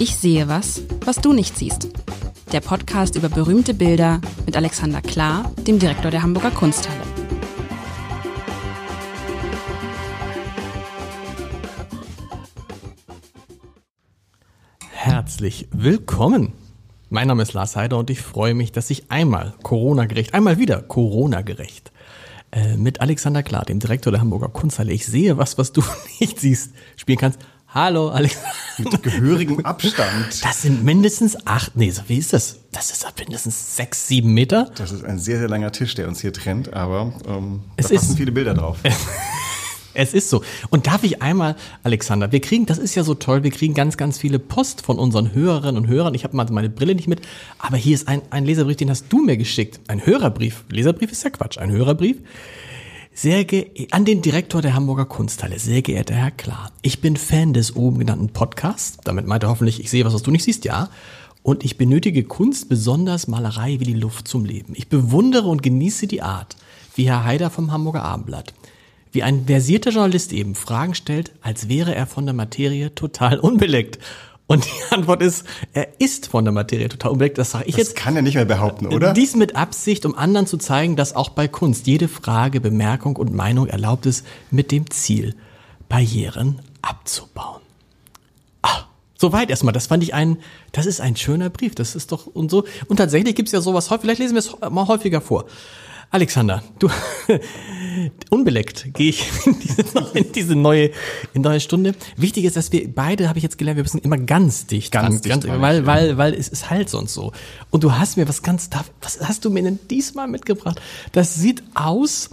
Ich sehe was, was du nicht siehst. Der Podcast über berühmte Bilder mit Alexander Klar, dem Direktor der Hamburger Kunsthalle. Herzlich willkommen. Mein Name ist Lars Heider und ich freue mich, dass ich einmal Corona-gerecht, einmal wieder Corona-gerecht äh, mit Alexander Klar, dem Direktor der Hamburger Kunsthalle, ich sehe was, was du nicht siehst, spielen kannst. Hallo, Alexander. Mit gehörigem Abstand. Das sind mindestens acht, nee, so wie ist das? Das ist mindestens sechs, sieben Meter. Das ist ein sehr, sehr langer Tisch, der uns hier trennt, aber ähm, es da passen ist, viele Bilder drauf. Es ist so. Und darf ich einmal, Alexander, wir kriegen, das ist ja so toll, wir kriegen ganz, ganz viele Post von unseren Hörerinnen und Hörern. Ich habe mal meine Brille nicht mit, aber hier ist ein, ein Leserbrief, den hast du mir geschickt. Ein Hörerbrief. Leserbrief ist ja Quatsch. Ein Hörerbrief. Sehr an den Direktor der Hamburger Kunsthalle, sehr geehrter Herr Klar. Ich bin Fan des oben genannten Podcasts. Damit meint er hoffentlich, ich sehe was, was du nicht siehst, ja. Und ich benötige Kunst, besonders Malerei wie die Luft zum Leben. Ich bewundere und genieße die Art, wie Herr Haider vom Hamburger Abendblatt wie ein versierter Journalist eben Fragen stellt, als wäre er von der Materie total unbeleckt. Und die Antwort ist, er ist von der Materie total unbeleckt. Das sage ich das jetzt. kann er nicht mehr behaupten, oder? Dies mit Absicht, um anderen zu zeigen, dass auch bei Kunst jede Frage, Bemerkung und Meinung erlaubt ist, mit dem Ziel, Barrieren abzubauen. Ah, soweit erstmal. Das fand ich ein, das ist ein schöner Brief. Das ist doch und so. Und tatsächlich gibt's ja sowas häufig. Vielleicht lesen wir es mal häufiger vor. Alexander, du unbeleckt gehe ich in diese, in diese neue in neue Stunde. Wichtig ist, dass wir beide, habe ich jetzt gelernt, wir müssen immer ganz dicht Ganz dran, dicht ganz, weil ja. weil weil es ist halt sonst so. Und du hast mir was ganz was hast du mir denn diesmal mitgebracht? Das sieht aus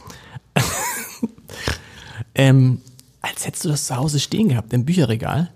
ähm, als hättest du das zu Hause stehen gehabt im Bücherregal.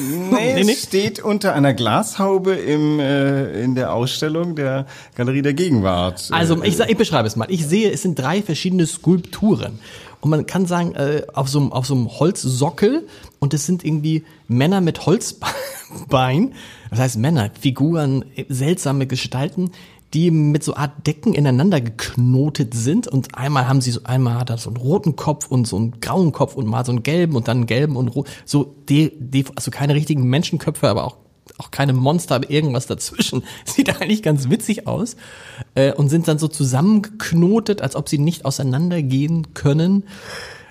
Nee, Nee, nee. steht unter einer Glashaube im, äh, in der Ausstellung der Galerie der Gegenwart. Also ich, sag, ich beschreibe es mal. Ich sehe, es sind drei verschiedene Skulpturen. Und man kann sagen, äh, auf, so einem, auf so einem Holzsockel und es sind irgendwie Männer mit Holzbein, das heißt Männer, Figuren, seltsame Gestalten, die mit so Art Decken ineinander geknotet sind und einmal haben sie so, einmal hat er so einen roten Kopf und so einen grauen Kopf und mal so einen gelben und dann einen gelben und rot, so, die, die, also keine richtigen Menschenköpfe, aber auch auch keine Monster, aber irgendwas dazwischen. Sieht eigentlich ganz witzig aus. Äh, und sind dann so zusammengeknotet, als ob sie nicht auseinandergehen können.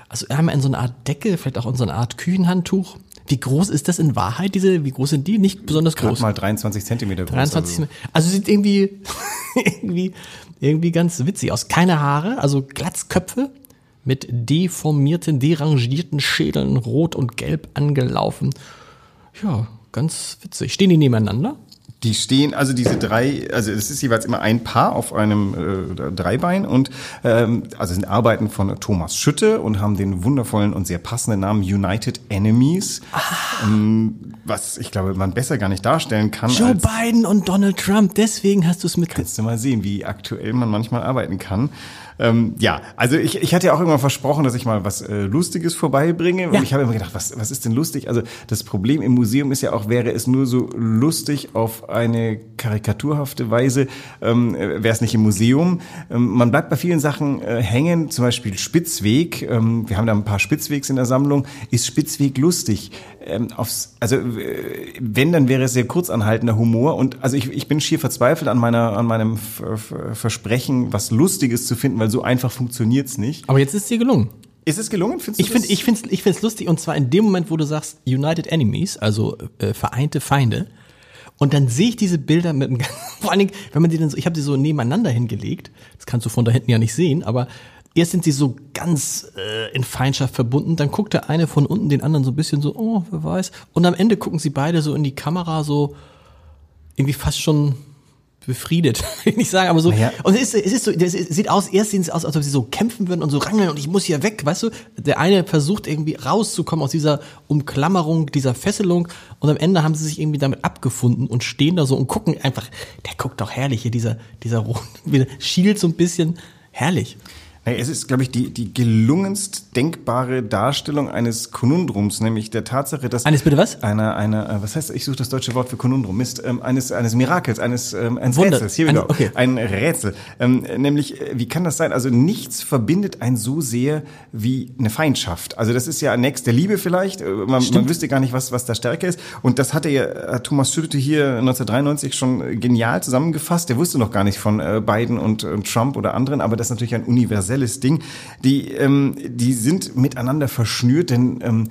Also einmal in so eine Art Decke, vielleicht auch in so eine Art Küchenhandtuch. Wie groß ist das in Wahrheit, diese, wie groß sind die? Nicht besonders Gerade groß. mal 23 Zentimeter groß. 23. Also. Also sieht irgendwie, irgendwie, irgendwie ganz witzig aus. Keine Haare, also Glatzköpfe mit deformierten, derangierten Schädeln, rot und gelb angelaufen. Ja, ganz witzig. Stehen die nebeneinander? Die stehen, also diese drei, also es ist jeweils immer ein Paar auf einem äh, Dreibein und ähm, also sind Arbeiten von Thomas Schütte und haben den wundervollen und sehr passenden Namen United Enemies, ähm, was ich glaube man besser gar nicht darstellen kann. Joe Biden und Donald Trump, deswegen hast du es mit. Kannst du mal sehen, wie aktuell man manchmal arbeiten kann. Ähm, ja, also ich, ich hatte ja auch irgendwann versprochen, dass ich mal was äh, Lustiges vorbeibringe. Und Ja. ich habe immer gedacht, was, was ist denn lustig? Also das Problem im Museum ist ja auch, wäre es nur so lustig auf eine karikaturhafte Weise, ähm, äh, wäre es nicht im Museum. Ähm, man bleibt bei vielen Sachen äh, hängen, zum Beispiel Spitzweg. Ähm, wir haben da ein paar Spitzwegs in der Sammlung. Ist Spitzweg lustig? Ähm, aufs, also wenn, dann wäre es sehr kurzanhaltender Humor. Und also ich, ich bin schier verzweifelt an meiner an meinem Ver- Ver- Versprechen, was Lustiges zu finden, weil so einfach funktioniert's nicht. Aber jetzt ist es dir gelungen. Ist es gelungen? Findest Ich finde, ich finde, ich finde es lustig und zwar in dem Moment, wo du sagst United Enemies, also äh, vereinte Feinde. Und dann sehe ich diese Bilder mit einem, vor allen Dingen, wenn man die dann so, ich habe die so nebeneinander hingelegt. Das kannst du von da hinten ja nicht sehen, aber erst sind sie so ganz äh, in Feindschaft verbunden, dann guckt der eine von unten den anderen so ein bisschen so, oh, wer weiß. Und am Ende gucken sie beide so in die Kamera so irgendwie fast schon befriedet, will ich nicht sagen, aber so. Naja. Und es ist, es ist so, es sieht aus, erst sehen sie aus, als ob sie so kämpfen würden und so rangeln und ich muss hier weg, weißt du? Der eine versucht irgendwie rauszukommen aus dieser Umklammerung, dieser Fesselung und am Ende haben sie sich irgendwie damit abgefunden und stehen da so und gucken einfach, der guckt doch herrlich hier, dieser, dieser Rot, schielt so ein bisschen, herrlich. Hey, es ist, glaube ich, die, die gelungenst denkbare Darstellung eines Konundrums, nämlich der Tatsache, dass... Eines bitte was? Einer, einer, äh, was heißt, ich suche das deutsche Wort für Konundrum, Mist, ähm, eines, eines Mirakels, eines, ähm, eines Wunder. Rätsels, hier go. okay. Ein Rätsel. Ähm, nämlich, äh, wie kann das sein? Also nichts verbindet einen so sehr wie eine Feindschaft. Also das ist ja nächst der Liebe vielleicht, Äh, man, man wüsste gar nicht, was, was da stärker ist. Und das hatte ja Thomas Schütte hier 1993 schon genial zusammengefasst. Der wusste noch gar nicht von äh, Biden und, und Trump oder anderen, aber das ist natürlich ein universelles Ding. Die, ähm, die sind miteinander verschnürt, denn ähm,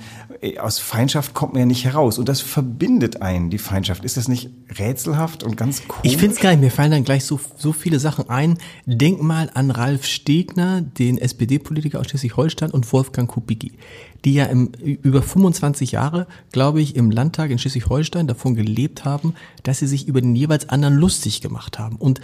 aus Feindschaft kommt man ja nicht heraus. Und das verbindet einen, die Feindschaft. Ist das nicht rätselhaft und ganz komisch? Ich finde es nicht, mir fallen dann gleich so, so viele Sachen ein. Denk mal an Ralf Stegner, den SPD-Politiker aus Schleswig-Holstein und Wolfgang Kubicki, die ja im, über 25 Jahre, glaube ich, im Landtag in Schleswig-Holstein davon gelebt haben, dass sie sich über den jeweils anderen lustig gemacht haben. Und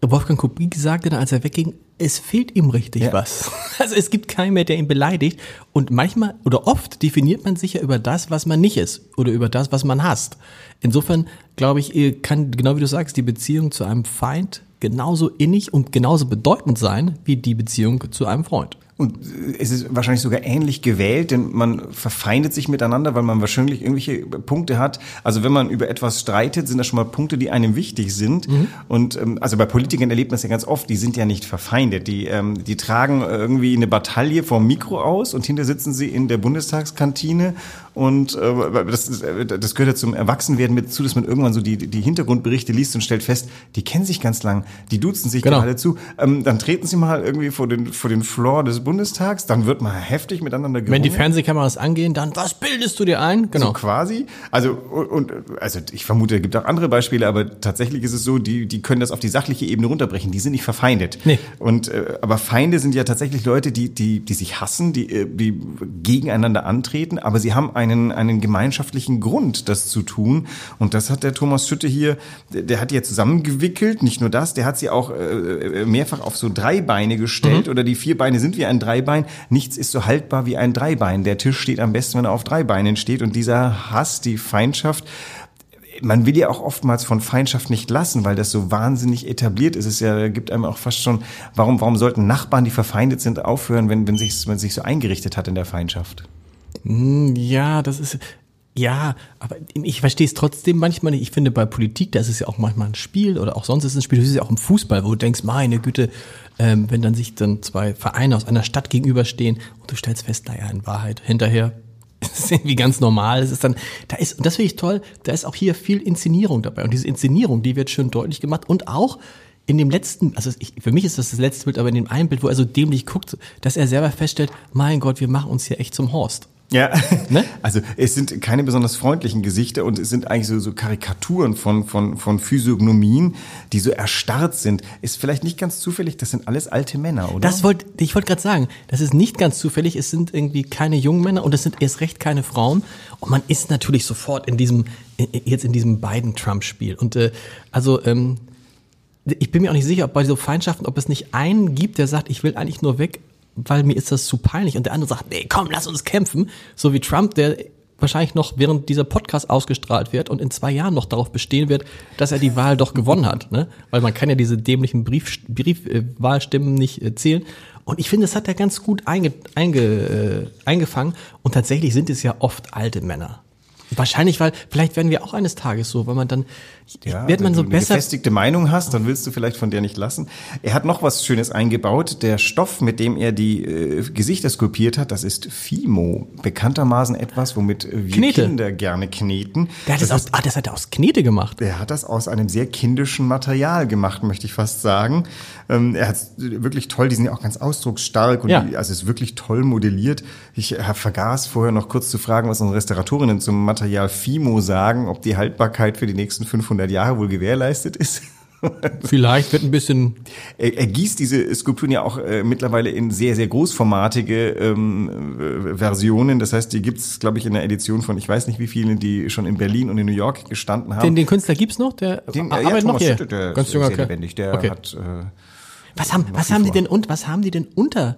Wolfgang Kubicki sagte dann, als er wegging, es fehlt ihm richtig Ja. was. Also es gibt keinen mehr, der ihn beleidigt. Und manchmal oder oft definiert man sich ja über das, was man nicht ist oder über das, was man hasst. Insofern glaube ich, kann, genau wie du sagst, die Beziehung zu einem Feind genauso innig und genauso bedeutend sein wie die Beziehung zu einem Freund. Und äh, es ist wahrscheinlich sogar ähnlich gewählt, denn man verfeindet sich miteinander, weil man wahrscheinlich irgendwelche Punkte hat. Also wenn man über etwas streitet, sind das schon mal Punkte, die einem wichtig sind. Und ähm, also bei Politikern erlebt man es ja ganz oft, die sind ja nicht verfeindet. Die, ähm, die tragen irgendwie eine Bataille vom Mikro aus und hinter sitzen sie in der Bundestagskantine. Und äh, das, ist, äh, das gehört ja zum Erwachsenwerden mit zu, dass man irgendwann so die, die Hintergrundberichte liest und stellt fest, die kennen sich ganz lang, die duzen sich Genau. gerade zu. Ähm, dann treten sie mal irgendwie vor den, vor den Floor des Bundestags, dann wird mal heftig miteinander gerungen. Wenn die Fernsehkameras angehen, dann, was bildest du dir ein? Genau. So quasi. Also, und, also ich vermute, es gibt auch andere Beispiele, aber tatsächlich ist es so, die, die können das auf die sachliche Ebene runterbrechen. Die sind nicht verfeindet. Nee. Und, äh, aber Feinde sind ja tatsächlich Leute, die, die, die sich hassen, die, äh, die gegeneinander antreten, aber sie haben einen, einen gemeinschaftlichen Grund, das zu tun. Und das hat der Thomas Schütte hier, der, der hat die ja zusammengewickelt. Nicht nur das, der hat sie auch äh, mehrfach auf so drei Beine gestellt oder die vier Beine sind wie ein Dreibein. Nichts ist so haltbar wie ein Dreibein. Der Tisch steht am besten, wenn er auf drei Beinen steht. Und dieser Hass, die Feindschaft, man will ja auch oftmals von Feindschaft nicht lassen, weil das so wahnsinnig etabliert ist. Es ja, gibt einem auch fast schon, warum, warum sollten Nachbarn, die verfeindet sind, aufhören, wenn, wenn sich, wenn sich so eingerichtet hat in der Feindschaft? Hm, Ja, das ist. Ja, aber ich verstehe es trotzdem manchmal nicht. Ich finde, bei Politik, da ist ja auch manchmal ein Spiel oder auch sonst ist es ein Spiel. Das ist ja auch im Fußball, wo du denkst, meine Güte, ähm, wenn dann sich dann zwei Vereine aus einer Stadt gegenüberstehen und du stellst fest, naja, in Wahrheit, hinterher ist es irgendwie ganz normal. Es ist dann, da ist, und das finde ich toll, da ist auch hier viel Inszenierung dabei. Und diese Inszenierung, die wird schön deutlich gemacht und auch in dem letzten, also ich, für mich ist das das letzte Bild, aber in dem einen Bild, wo er so dämlich guckt, dass er selber feststellt, mein Gott, wir machen uns hier echt zum Horst. Ja, Ne? also es sind keine besonders freundlichen Gesichter und es sind eigentlich so, so Karikaturen von, von, von Physiognomien, die so erstarrt sind. Ist vielleicht nicht ganz zufällig, das sind alles alte Männer, oder? Das wollte ich wollte gerade sagen, das ist nicht ganz zufällig, es sind irgendwie keine jungen Männer und es sind erst recht keine Frauen und man ist natürlich sofort in diesem jetzt in diesem beiden Trump Spiel und äh, also ähm, ich bin mir auch nicht sicher, ob bei so Feindschaften, ob es nicht einen gibt, der sagt, ich will eigentlich nur weg, weil mir ist das zu peinlich und der andere sagt, nee, komm, lass uns kämpfen, so wie Trump, der wahrscheinlich noch während dieser Podcast ausgestrahlt wird und in zwei Jahren noch darauf bestehen wird, dass er die Wahl doch gewonnen hat, ne? Weil man kann ja diese dämlichen Brief, Brief, äh, nicht äh, zählen. Und ich finde, das hat er ganz gut einge, einge, äh, eingefangen. Und tatsächlich sind es ja oft alte Männer. Wahrscheinlich, weil vielleicht werden wir auch eines Tages so, weil man dann Ja, wird man wenn so du eine besser. gefestigte Meinung hast, dann willst du vielleicht von der nicht lassen. Er hat noch was Schönes eingebaut. Der Stoff, mit dem er die äh, Gesichter skulptiert hat, das ist Fimo. Bekanntermaßen etwas, womit wir Knete. Kinder gerne kneten. Der hat das, aus, ah, das hat er aus Knete gemacht. Er hat das aus einem sehr kindischen Material gemacht, möchte ich fast sagen. Ähm, er hat wirklich toll, die sind ja auch ganz ausdrucksstark und Ja. die, also es ist wirklich toll modelliert. Ich äh, vergaß vorher noch kurz zu fragen, was unsere Restauratorinnen zum Material Fimo sagen, ob die Haltbarkeit für die nächsten 500 Jahre wohl gewährleistet ist. Vielleicht wird ein bisschen Er, er gießt diese Skulpturen ja auch äh, mittlerweile in sehr, sehr großformatige ähm, äh, Versionen. Das heißt, die gibt's, glaube ich, in der Edition von ich weiß nicht wie vielen, die schon in Berlin und in New York gestanden haben. Den, den Künstler gibt's noch? Der Den, äh, arbeitet noch Thomas hier. Schütte, der Ganz ist junger sehr Kerl. lebendig. Der Okay. hat äh, Was haben, was haben die denn und was haben die denn unter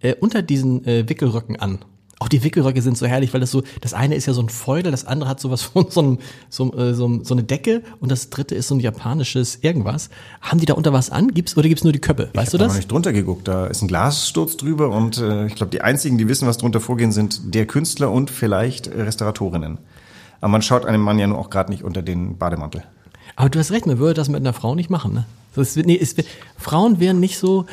äh, unter diesen äh, Wickelröcken an? Auch die Wickelröcke sind so herrlich, weil das so, das eine ist ja so ein Feudel, das andere hat sowas von so, einem, so, äh, so, so eine Decke und das dritte ist so ein japanisches irgendwas. Haben die da unter was an? Gibt's oder gibt's nur die Köppe? Weißt ich du das? noch nicht drunter geguckt. Da ist ein Glassturz drüber und äh, ich glaube, die einzigen, die wissen, was drunter vorgehen, sind der Künstler und vielleicht Restauratorinnen. Aber man schaut einem Mann ja nur auch gerade nicht unter den Bademantel. Aber du hast recht, man würde das mit einer Frau nicht machen, ne? Das, nee, es, Frauen wären nicht so,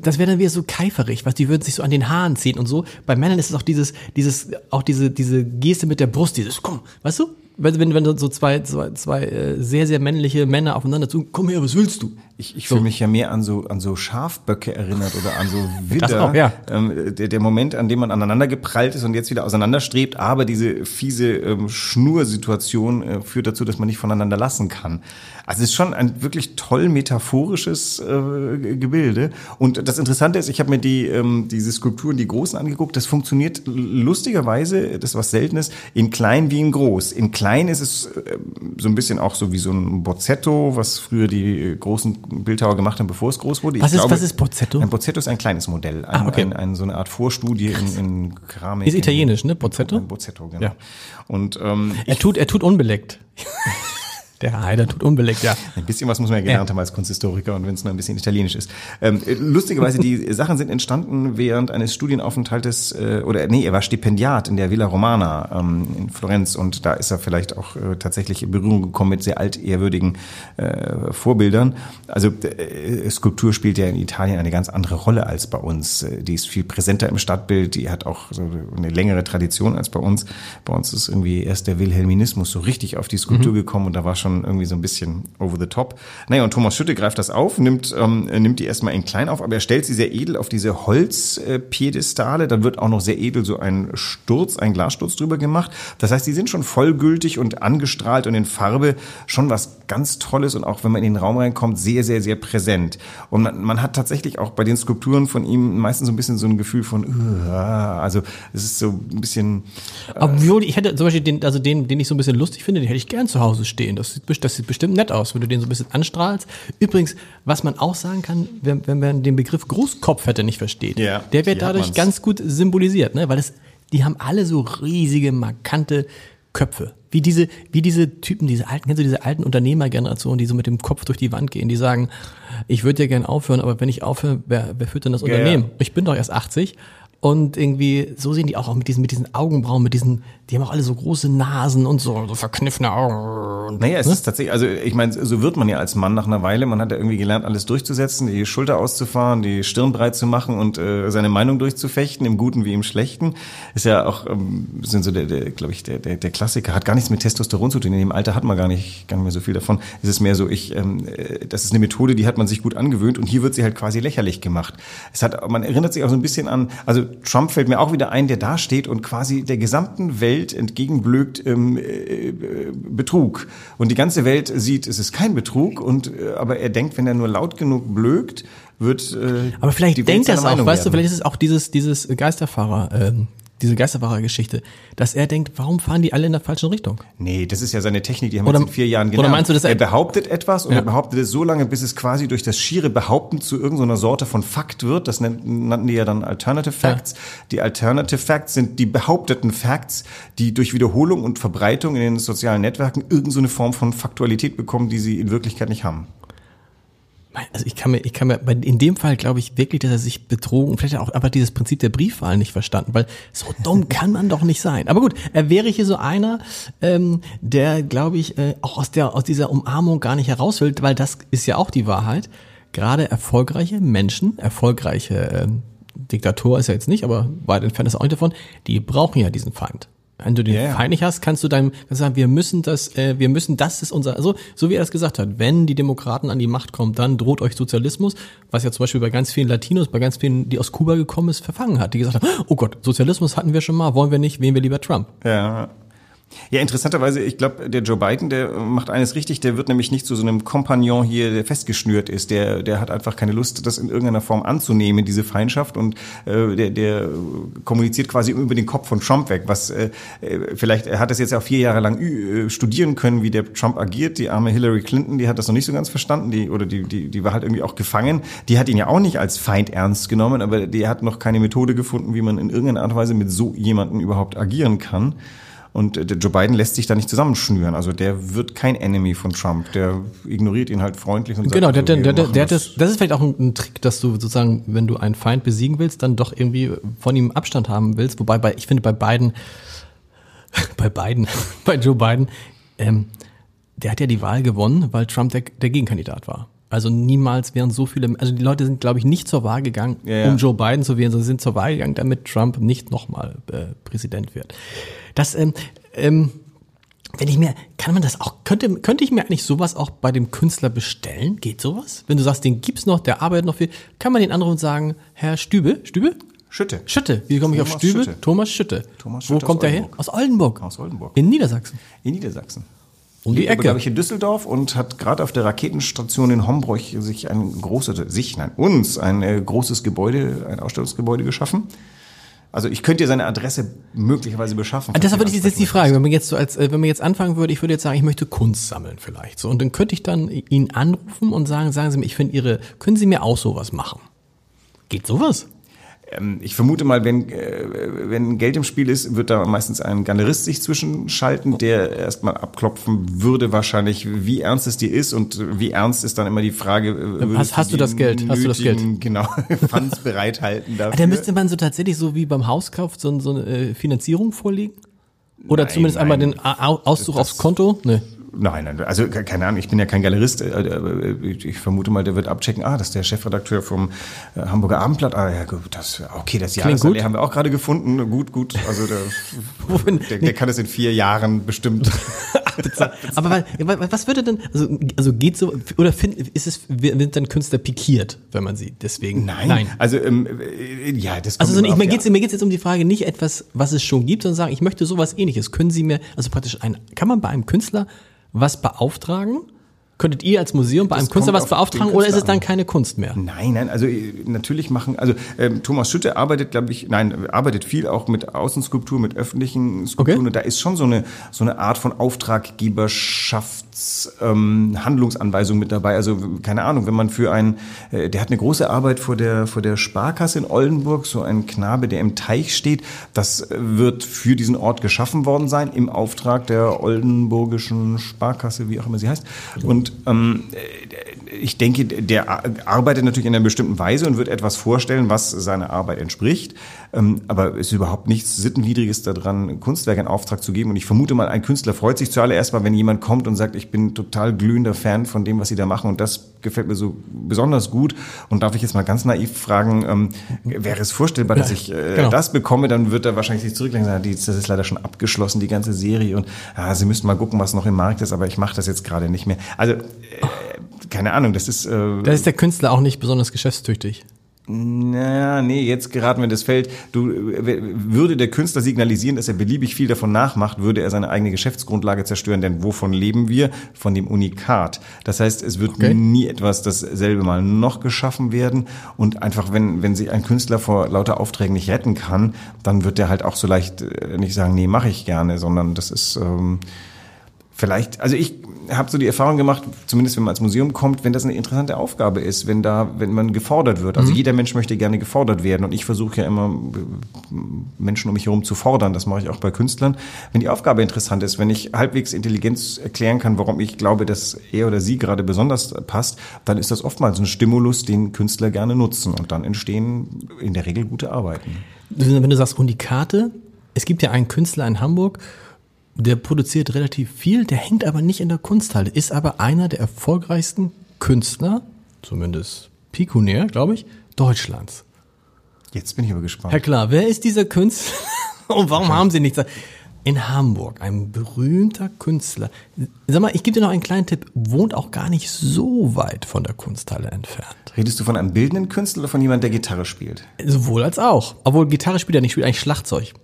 das wäre dann wieder so keiferig, was die würden sich so an den Haaren ziehen und so. Bei Männern ist es auch dieses, dieses, auch diese, diese Geste mit der Brust, dieses, komm, weißt du? Wenn, wenn, wenn so zwei, zwei, zwei äh, sehr, sehr männliche Männer aufeinander zu, komm her, was willst du? Ich, ich fühle mich ja mehr an so, an so Schafböcke erinnert oder an so Widder. auch, ja. ähm, der, der Moment, an dem man aneinander geprallt ist und jetzt wieder auseinanderstrebt, aber diese fiese ähm, Schnursituation äh, führt dazu, dass man nicht voneinander lassen kann. Also es ist schon ein wirklich toll metaphorisches äh, Ge- Gebilde. Und das Interessante ist, ich habe mir die, ähm, diese Skulpturen, die großen angeguckt, das funktioniert lustigerweise, das ist was Seltenes, in klein wie in groß. In klein ist es äh, so ein bisschen auch so wie so ein Bozzetto, was früher die großen Bildhauer gemacht haben, bevor es groß wurde. Ich Was ist- was ist Bozzetto? Ein Bozzetto ist ein kleines Modell, ein, Ah, okay. ein, ein, so eine Art Vorstudie in, in Keramik. Ist italienisch, ne? Bozzetto? Bozzetto, genau. Ja. Und ähm, Er tut, er tut unbeleckt. Der Herr Heider tut unbeleckt, ja. Ein bisschen was muss man ja gelernt Ja. haben als Kunsthistoriker und wenn es nur ein bisschen italienisch ist. Ähm, äh, lustigerweise, die Sachen sind entstanden während eines Studienaufenthaltes, äh, oder nee, er war Stipendiat in der Villa Romana ähm, in Florenz und da ist er vielleicht auch äh, tatsächlich in Berührung gekommen mit sehr altehrwürdigen äh, Vorbildern. Also äh, Skulptur spielt ja in Italien eine ganz andere Rolle als bei uns. Die ist viel präsenter im Stadtbild, die hat auch so eine längere Tradition als bei uns. Bei uns ist irgendwie erst der Wilhelminismus so richtig auf die Skulptur gekommen und da war schon irgendwie so ein bisschen over the top. Naja, und Thomas Schütte greift das auf, nimmt, ähm, nimmt die erstmal in klein auf, aber er stellt sie sehr edel auf diese Holzpiedestale. Dann wird auch noch sehr edel so ein Sturz, ein Glassturz drüber gemacht. Das heißt, die sind schon vollgültig und angestrahlt und in Farbe schon was ganz Tolles und auch wenn man in den Raum reinkommt, sehr, sehr, sehr präsent. Und man, man hat tatsächlich auch bei den Skulpturen von ihm meistens so ein bisschen so ein Gefühl von, also es ist so ein bisschen Obwohl, ich hätte zum Beispiel den, also den, den ich so ein bisschen lustig finde, den hätte ich gern zu Hause stehen. Das sieht, das sieht bestimmt nett aus, wenn du den so ein bisschen anstrahlst. Übrigens, was man auch sagen kann, wenn, wenn man den Begriff Großkopf hätte nicht versteht, Ja, der wird dadurch ganz gut symbolisiert, ne? Weil es, die haben alle so riesige, markante Köpfe. Wie diese, wie diese Typen, diese alten, kennst du diese alten Unternehmergeneration, die so mit dem Kopf durch die Wand gehen, die sagen, ich würde ja gern aufhören, aber wenn ich aufhöre, wer, wer führt denn das ja. Unternehmen? Ich bin doch erst 80. Und irgendwie, so sehen die auch, auch mit diesen, mit diesen Augenbrauen, mit diesen, die haben auch alle so große Nasen und so, so verkniffene Augen. Und, Naja, es ne? ist tatsächlich, also ich meine, so wird man ja als Mann nach einer Weile. Man hat ja irgendwie gelernt, alles durchzusetzen, die Schulter auszufahren, die Stirn breit zu machen und äh, seine Meinung durchzufechten, im Guten wie im Schlechten. Ist ja auch, ähm, sind so der, der glaube ich, der, der, der Klassiker, hat gar nichts mit Testosteron zu tun. In dem Alter hat man gar nicht, gar nicht mehr so viel davon. Es ist mehr so, ich, ähm, äh, das ist eine Methode, die hat man sich gut angewöhnt und hier wird sie halt quasi lächerlich gemacht. Es hat, man erinnert sich auch so ein bisschen an, also Trump fällt mir auch wieder ein, der da steht und quasi der gesamten Welt entgegenblökt ähm, äh, Betrug. Und die ganze Welt sieht, es ist kein Betrug, und äh, aber er denkt, wenn er nur laut genug blökt, wird. Äh, Aber vielleicht denkt er es auch, weißt du, vielleicht ist es auch dieses, dieses Geisterfahrer, ähm, diese Geisterfahrer-Geschichte, dass er denkt, warum fahren die alle in der falschen Richtung? Nee, das ist ja seine Technik, die haben Oder- wir in vier Jahren oder gelernt. meinst du, dass er- er behauptet etwas und Ja. er behauptet es so lange, bis es quasi durch das schiere Behaupten zu irgendeiner Sorte von Fakt wird. Das nannten die ja dann Alternative Facts. Die Alternative Facts sind die behaupteten Facts, die durch Wiederholung und Verbreitung in den sozialen Netzwerken irgendeine Form von Faktualität bekommen, die sie in Wirklichkeit nicht haben. Also ich kann mir, ich kann mir, in dem Fall glaube ich wirklich, dass er sich betrogen, und vielleicht auch einfach dieses Prinzip der Briefwahl nicht verstanden, weil so dumm kann man doch nicht sein. Aber gut, er wäre hier so einer, ähm, der, glaube ich, äh, auch aus der, aus dieser Umarmung gar nicht heraus will, weil das ist ja auch die Wahrheit. Gerade erfolgreiche Menschen, erfolgreiche ähm, Diktator ist er jetzt nicht, aber weit entfernt ist er auch nicht davon, die brauchen ja diesen Feind. Wenn du den ja. Feind nicht hast, kannst du deinem kannst du sagen, wir müssen das, äh, wir müssen, das ist unser, also so wie er das gesagt hat, wenn die Demokraten an die Macht kommen, dann droht euch Sozialismus, was ja zum Beispiel bei ganz vielen Latinos, bei ganz vielen, die aus Kuba gekommen ist, verfangen hat, die gesagt haben, oh Gott, Sozialismus hatten wir schon mal, wollen wir nicht, wählen wir lieber Trump. Ja. Ja, interessanterweise, ich glaube, der Joe Biden, der macht eines richtig, der wird nämlich nicht zu so einem Kompagnon hier, der festgeschnürt ist. Der, der hat einfach keine Lust, das in irgendeiner Form anzunehmen, diese Feindschaft. Und äh, der, der kommuniziert quasi über den Kopf von Trump weg. Was äh, vielleicht, er hat das jetzt auch vier Jahre lang äh, studieren können, wie der Trump agiert. Die arme Hillary Clinton, die hat das noch nicht so ganz verstanden, die, oder die, die, die war halt irgendwie auch gefangen. Die hat ihn ja auch nicht als Feind ernst genommen, aber die hat noch keine Methode gefunden, wie man in irgendeiner Art und Weise mit so jemanden überhaupt agieren kann. Und äh, Joe Biden lässt sich da nicht zusammenschnüren. Also der wird kein Enemy von Trump. Der ignoriert ihn halt freundlich und sagt, Genau, der, der, der, das. das, ist vielleicht auch ein, Trick, dass du sozusagen, wenn du einen Feind besiegen willst, dann doch irgendwie von ihm Abstand haben willst. Wobei bei, ich finde bei beiden, bei beiden, bei Joe Biden, ähm, der hat ja die Wahl gewonnen, weil Trump der, der Gegenkandidat war. Also niemals wären so viele, also die Leute sind, glaube ich, nicht zur Wahl gegangen, Ja, ja. um Joe Biden zu wählen, sondern sie sind zur Wahl gegangen, damit Trump nicht nochmal äh, Präsident wird. Das, ähm, ähm, wenn ich mir, kann man das auch, könnte, könnte ich mir eigentlich sowas auch bei dem Künstler bestellen? Geht sowas? Wenn du sagst, den gibt's noch, der arbeitet noch viel, kann man den und sagen, Herr Stübe, Stübe? Schütte. Schütte. Wie komme ich auf Thomas Stübe? Schütte. Thomas Schütte. Thomas Wo Schütte kommt aus der her? Aus Oldenburg. Aus Oldenburg. In Niedersachsen. In Niedersachsen. Um die Ecke. glaube ich, in Düsseldorf und hat gerade auf der Raketenstation in Hombroch sich ein großes, sich, nein, uns ein äh, großes Gebäude, ein Ausstellungsgebäude geschaffen. Also ich könnte dir seine Adresse möglicherweise beschaffen. Ah, Deshalb falls würde ich jetzt die Frage, wenn man jetzt so als, äh, wenn man jetzt anfangen würde, ich würde jetzt sagen, ich möchte Kunst sammeln vielleicht. So, und dann könnte ich dann ihn anrufen und sagen, sagen Sie mir, ich finde Ihre, können Sie mir auch sowas machen? Geht sowas? Ähm, Ich vermute mal, wenn, äh, wenn Geld im Spiel ist, wird da meistens ein Galerist sich zwischenschalten, der erstmal abklopfen würde wahrscheinlich, wie ernst es dir ist und wie ernst ist dann immer die Frage, äh, würdest hast du das Geld? Hast du das nötigen, Genau, Funds bereithalten dafür. Ah, Da müsste man so tatsächlich so wie beim Hauskauf so, so eine äh, Finanzierung vorlegen? Oder Nein, zumindest einmal nein. den A- Au- Auszug Das- aufs Konto? Nee. Nein, nein, also ke- keine Ahnung, ich bin ja kein Galerist. äh, äh, Ich vermute mal, der wird abchecken, ah, das ist der Chefredakteur vom äh, Hamburger Abendblatt. Ah, ja, gut, das, okay, das Jahresallee gut. haben wir auch gerade gefunden. Gut, gut. Also der, der, der kann es in vier Jahren bestimmt. Aber weil, was würde denn, also, also geht so, oder find, ist es, wird dann Künstler pikiert, wenn man sie deswegen? Nein. Also, ähm, äh, ja, das kommt Also so, ich, auf mir geht's mir geht's jetzt um die Frage, nicht etwas, was es schon gibt, sondern sagen, ich möchte sowas ähnliches. Können Sie mir, also praktisch ein, kann man bei einem Künstler was beauftragen? Könntet ihr als Museum bei Das einem Künstler was beauftragen oder ist es Künstler dann keine Kunst mehr? Nein, nein, also äh, natürlich machen, also ähm, Thomas Schütte arbeitet, glaube ich, nein, arbeitet viel auch mit Außenskulptur, mit öffentlichen Skulpturen. Okay. Und da ist schon so eine so eine Art von Auftraggeberschafts ähm, Handlungsanweisung mit dabei. Also keine Ahnung, wenn man für einen, äh, der hat eine große Arbeit vor der vor der Sparkasse in Oldenburg, so ein Knabe, der im Teich steht. Das äh, wird für diesen Ort geschaffen worden sein im Auftrag der Oldenburgischen Sparkasse, wie auch immer sie heißt. Und ähm, ich denke, der arbeitet natürlich in einer bestimmten Weise und wird etwas vorstellen, was seiner Arbeit entspricht. Ähm, Aber es ist überhaupt nichts Sittenwidriges daran, Kunstwerke in Auftrag zu geben. Und ich vermute mal, ein Künstler freut sich zuallererst mal, wenn jemand kommt und sagt, ich bin total glühender Fan von dem, was Sie da machen. Und das gefällt mir so besonders gut. Und darf ich jetzt mal ganz naiv fragen, ähm, wäre es vorstellbar, dass ich äh, genau. das bekomme, dann wird er wahrscheinlich sich zurücklegen und sagen, das ist leider schon abgeschlossen, die ganze Serie. Und ah, Sie müssten mal gucken, was noch im Markt ist, aber ich mache das jetzt gerade nicht mehr. Also, äh, keine Ahnung, das ist... Äh, Da ist der Künstler auch nicht besonders geschäftstüchtig. na, nee, jetzt geraten wir in das Feld. Du, äh, würde der Künstler signalisieren, dass er beliebig viel davon nachmacht, würde er seine eigene Geschäftsgrundlage zerstören. Denn wovon leben wir? Von dem Unikat. Das heißt, es wird Okay. nie etwas dasselbe mal noch geschaffen werden. Und einfach, wenn, wenn sich ein Künstler vor lauter Aufträgen nicht retten kann, dann wird er halt auch so leicht äh, nicht sagen, nee, mache ich gerne, sondern das ist... Ähm, Vielleicht, also ich habe so die Erfahrung gemacht, zumindest wenn man als Museum kommt, wenn das eine interessante Aufgabe ist, wenn da, wenn man gefordert wird. Also jeder Mensch möchte gerne gefordert werden und ich versuche ja immer Menschen um mich herum zu fordern. Das mache ich auch bei Künstlern. Wenn die Aufgabe interessant ist, wenn ich halbwegs Intelligenz erklären kann, warum ich glaube, dass er oder sie gerade besonders passt, dann ist das oftmals ein Stimulus, den Künstler gerne nutzen und dann entstehen in der Regel gute Arbeiten. Wenn du sagst Unikate, es gibt ja einen Künstler in Hamburg, der produziert relativ viel, der hängt aber nicht in der Kunsthalle, ist aber einer der erfolgreichsten Künstler, zumindest pikunär, glaube ich, Deutschlands. Jetzt bin ich aber gespannt. Herr Klar, wer ist dieser Künstler und warum haben Sie nichts? In Hamburg, ein berühmter Künstler. Sag mal, ich gebe dir noch einen kleinen Tipp, wohnt auch gar nicht so weit von der Kunsthalle entfernt. Redest du von einem bildenden Künstler oder von jemandem, der Gitarre spielt? Sowohl als auch. Obwohl Gitarre spielt er nicht, spielt eigentlich Schlagzeug.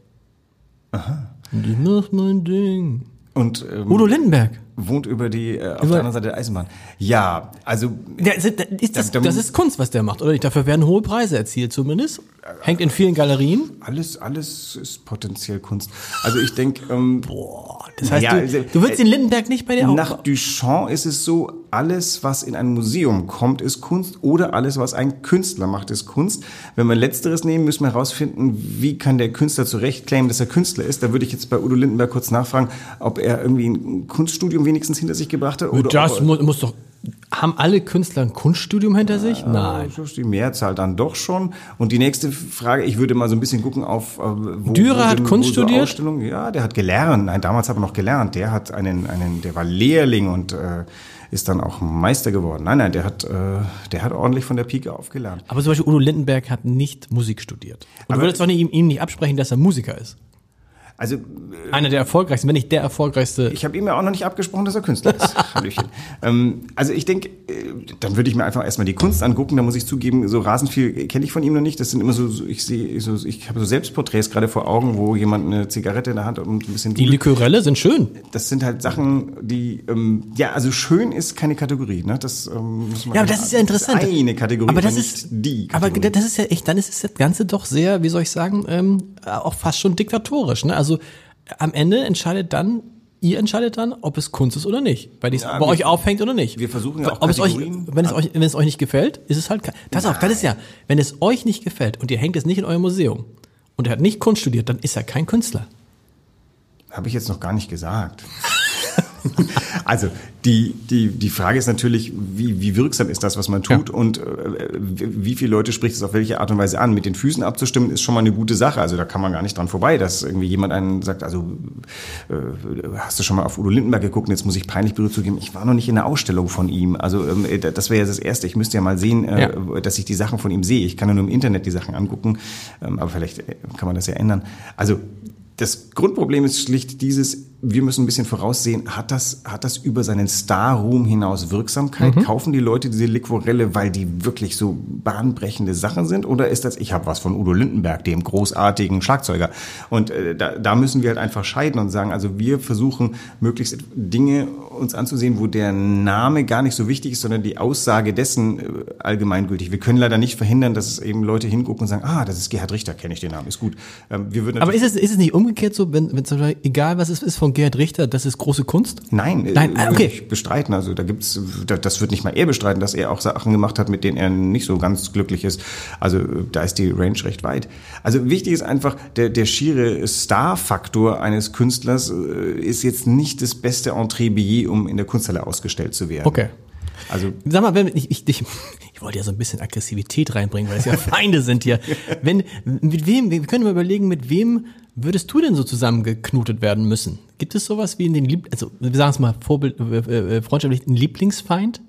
Die macht mein Ding. Und ähm, Udo Lindenberg. Wohnt über die äh, auf Über- der anderen Seite der Eisenbahn. Ja, also Ja, ist, ist das, Da- da- das ist Kunst, was der macht, oder nicht? Dafür werden hohe Preise erzielt zumindest. Hängt in vielen Galerien. alles alles ist potenziell Kunst. Also ich denke, ähm, Boah, das heißt, Ja, du, also, du willst äh, den Lindenberg nicht bei dir Nach auch. Duchamp ist es so, alles, was in ein Museum kommt, ist Kunst oder alles, was ein Künstler macht, ist Kunst. Wenn wir Letzteres nehmen, müssen wir herausfinden, wie kann der Künstler zurecht claimen, dass er Künstler ist. Da würde ich jetzt bei Udo Lindenberg kurz nachfragen, ob er irgendwie ein Kunststudium wenigstens hinter sich gebracht hat. Oder Das muss, muss doch. Haben alle Künstler ein Kunststudium hinter sich? Nein. Das ist die Mehrzahl dann doch schon. Und die nächste Frage, ich würde mal so ein bisschen gucken auf, äh, wo, Dürer hat denn- Kunst wo studiert? Ausstellungen, ja, der hat gelernt. Nein, damals hat er noch gelernt. Der hat einen, einen, der war Lehrling und äh, ist dann auch Meister geworden. Nein, nein, der hat, äh, der hat ordentlich von der Pike auf gelernt. Aber zum Beispiel Udo Lindenberg hat nicht Musik studiert. Und du Aber- würdest doch nicht, ihm, ihm nicht absprechen, dass er Musiker ist. Also Einer der erfolgreichsten, wenn nicht der erfolgreichste. Ich habe ihm ja auch noch nicht abgesprochen, dass er Künstler ist. Hallöchen. ähm, also ich denke, äh, dann würde ich mir einfach erstmal die Kunst angucken. Da muss ich zugeben, so rasend viel kenne ich von ihm noch nicht. Das sind immer so, so ich sehe, so, ich habe so Selbstporträts gerade vor Augen, wo jemand eine Zigarette in der Hand und ein bisschen Die Likörelle sind schön. Das sind halt Sachen, die, ähm, ja, also schön ist keine Kategorie, ne? Das ähm, muss man Ja, aber das ist ja interessant. Eine Kategorie, aber das aber ist die Aber Kategorie. das ist ja echt, dann ist es das Ganze doch sehr, wie soll ich sagen, ähm, auch fast schon diktatorisch. Ne? Also am Ende entscheidet dann, ihr entscheidet dann, ob es Kunst ist oder nicht, bei, dies, Ja, bei wir- euch aufhängt oder nicht. wir versuchen ja auch ob es euch, wenn es euch, wenn es euch nicht gefällt, ist es halt. kein- Pass auf, das ist ja, wenn es euch nicht gefällt und ihr hängt es nicht in eurem Museum und er hat nicht Kunst studiert, dann ist er kein Künstler. Habe ich jetzt noch gar nicht gesagt. also die, die, die Frage ist natürlich, wie, wie wirksam ist das, was man tut Ja. und äh, wie viele Leute spricht es auf welche Art und Weise an. Mit den Füßen abzustimmen ist schon mal eine gute Sache. Also da kann man gar nicht dran vorbei, dass irgendwie jemand einen sagt, also äh, hast du schon mal auf Udo Lindenberg geguckt und jetzt muss ich peinlich berührt zugeben, ich war noch nicht in der Ausstellung von ihm. Also ähm, das wäre ja das Erste. Ich müsste ja mal sehen, äh, Ja. dass ich die Sachen von ihm sehe. Ich kann ja nur im Internet die Sachen angucken, ähm, aber vielleicht äh, kann man das ja ändern. Also das Grundproblem ist schlicht dieses, wir müssen ein bisschen voraussehen, hat das, hat das über seinen Star-Ruhm hinaus Wirksamkeit? Kaufen die Leute diese Liquorelle, weil die wirklich so bahnbrechende Sachen sind? Oder ist das, ich habe was von Udo Lindenberg, dem großartigen Schlagzeuger? Und äh, da, da müssen wir halt einfach scheiden und sagen, also wir versuchen möglichst Dinge uns anzusehen, wo der Name gar nicht so wichtig ist, sondern die Aussage dessen äh, allgemeingültig. Wir können leider nicht verhindern, dass es eben Leute hingucken und sagen, ah, das ist Gerhard Richter, kenne ich den Namen, ist gut. Ähm, wir würden Aber ist es, ist es nicht umgekehrt so, wenn, wenn zum Beispiel, egal was es ist von Gerhard Richter, das ist große Kunst? Nein, äh, Nein, würde okay. ich bestreiten. Also da gibt's, da- das wird nicht mal er bestreiten, dass er auch Sachen gemacht hat, mit denen er nicht so ganz glücklich ist. Also äh, da ist die Range recht weit. Also wichtig ist einfach, der, der schiere Star-Faktor eines Künstlers äh, ist jetzt nicht das beste Entree um in der Kunsthalle ausgestellt zu werden. Okay. Also Sag mal, wenn ich, ich, ich, ich wollte ja so ein bisschen Aggressivität reinbringen, weil es ja Feinde sind hier. Wenn, mit wem, wir können mal überlegen, mit wem würdest du denn so zusammengeknotet werden müssen? Gibt es sowas wie in den Lieb also wir sagen es mal Vorbild, äh, äh, freundschaftlich, einen Lieblingsfeind?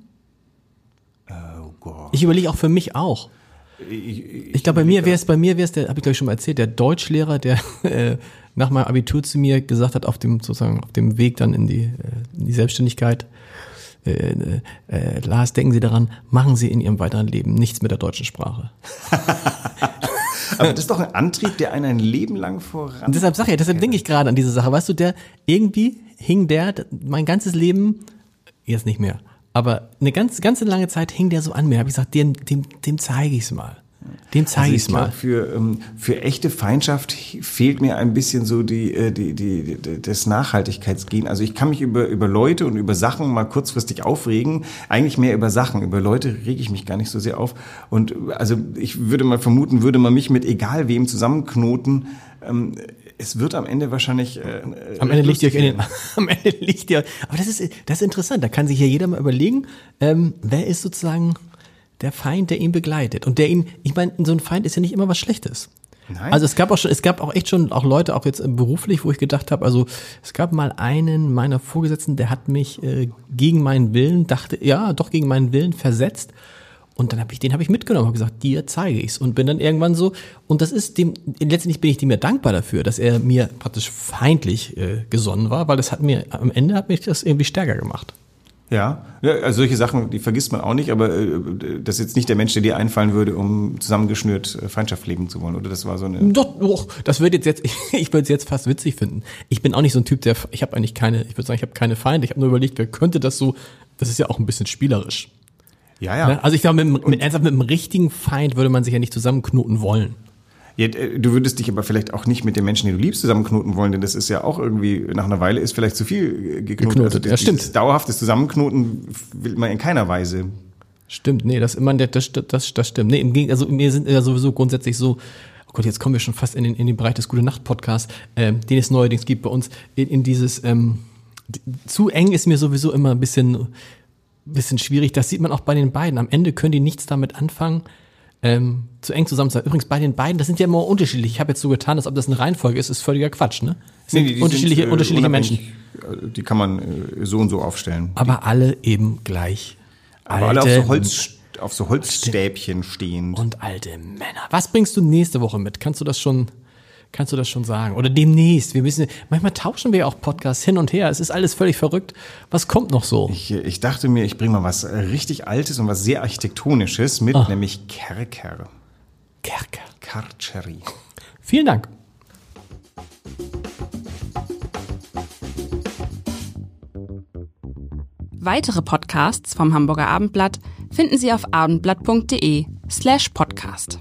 oh Gott. Ich überlege auch für mich auch. Ich glaube, bei mir wäre es, bei mir wäre es der, habe ich glaube ich schon mal erzählt, der Deutschlehrer, der äh, nach meinem Abitur zu mir gesagt hat, auf dem sozusagen auf dem Weg dann in die, äh, in die Selbstständigkeit, äh, äh, äh, Lars, denken Sie daran, machen Sie in Ihrem weiteren Leben nichts mit der deutschen Sprache. Aber das ist doch ein Antrieb, der einen ein Leben lang voran. Und deshalb sage ich, deshalb denke ich gerade an diese Sache. Weißt du, der irgendwie hing der mein ganzes Leben jetzt nicht mehr, aber eine ganz ganze lange Zeit hing der so an mir. Habe ich gesagt, dem dem dem zeige ich's mal. Dem zeige Also glaub, mal. Für, ähm, für echte Feindschaft fehlt mir ein bisschen so die, äh, die, die, die, das Nachhaltigkeitsgehen. Also ich kann mich über, über Leute und über Sachen mal kurzfristig aufregen. Eigentlich mehr über Sachen. Über Leute rege ich mich gar nicht so sehr auf. Und äh, also ich würde mal vermuten, würde man mich mit egal wem zusammenknoten, ähm, es wird am Ende wahrscheinlich. Äh, Am Ende liegt ihr lustig in den, am Ende liegt ihr. Aber das ist, das ist interessant. Da kann sich ja jeder mal überlegen, ähm, wer ist sozusagen der Feind, der ihn begleitet und der ihn. Ich meine, so ein Feind ist ja nicht immer was Schlechtes. Nein. Also es gab auch schon, es gab auch echt schon auch Leute, auch jetzt beruflich, wo ich gedacht habe, also es gab mal einen meiner Vorgesetzten, der hat mich äh, gegen meinen Willen, dachte, ja, doch gegen meinen Willen versetzt. Und dann habe ich, den habe ich mitgenommen, habe gesagt, dir zeige ich's und bin dann irgendwann so. Und das ist dem, letztendlich bin ich dem ja dankbar dafür, dass er mir praktisch feindlich äh, gesonnen war, weil das hat mir am Ende hat mich das irgendwie stärker gemacht. Ja, also solche Sachen, die vergisst man auch nicht, aber äh, das ist jetzt nicht der Mensch, der dir einfallen würde, um zusammengeschnürt äh, Feindschaft leben zu wollen, oder? Das war so eine. Doch, doch das würde jetzt jetzt, ich würde es jetzt fast witzig finden. Ich bin auch nicht so ein Typ, der, ich habe eigentlich keine, ich würde sagen, ich habe keine Feinde. Ich habe nur überlegt, wer könnte das so, das ist ja auch ein bisschen spielerisch. Ja, ja. Ne? Also ich glaube, mit, mit, ernsthaft mit einem richtigen Feind würde man sich ja nicht zusammenknoten wollen. Äh, du würdest dich aber vielleicht auch nicht mit den Menschen, die du liebst, zusammenknoten wollen, denn das ist ja auch irgendwie, nach einer Weile ist vielleicht zu viel geknotet. Geknotet, also ja, stimmt. Dauerhaftes Zusammenknoten will man in keiner Weise. Stimmt, nee, das immer, das, das, das stimmt. Nee, im Gegenteil, also wir sind ja sowieso grundsätzlich so, oh Gott, jetzt kommen wir schon fast in den, in den Bereich des Gute Nacht Podcasts, ähm, den es neuerdings gibt bei uns, in, in dieses, ähm, zu eng ist mir sowieso immer ein bisschen, bisschen schwierig. Das sieht man auch bei den beiden. Am Ende können die nichts damit anfangen ähm, zu eng zusammen sein. Übrigens bei den beiden, das sind ja immer unterschiedlich. Ich habe jetzt so getan, als ob das eine Reihenfolge ist, ist völliger Quatsch, ne? Es sind Nee, die unterschiedliche, sind, äh, unterschiedliche Menschen. äh, Die kann man äh, so und so aufstellen. Aber alle eben gleich. Aber alle auf Alte so, Holz, auf so Holzstäbchen stehend. und alte Männer. Was bringst du nächste Woche mit? Kannst du das schon, kannst du das schon sagen? Oder demnächst? Wir müssen, manchmal tauschen wir ja auch Podcasts hin und her. Es ist alles völlig verrückt. Was kommt noch so? Ich, ich dachte mir, ich bringe mal was äh, richtig Altes und was sehr Architektonisches mit, Ah. nämlich Kerker. Kerker. Karcheri. Vielen Dank. Weitere Podcasts vom Hamburger Abendblatt finden Sie auf abendblatt.de slash podcast.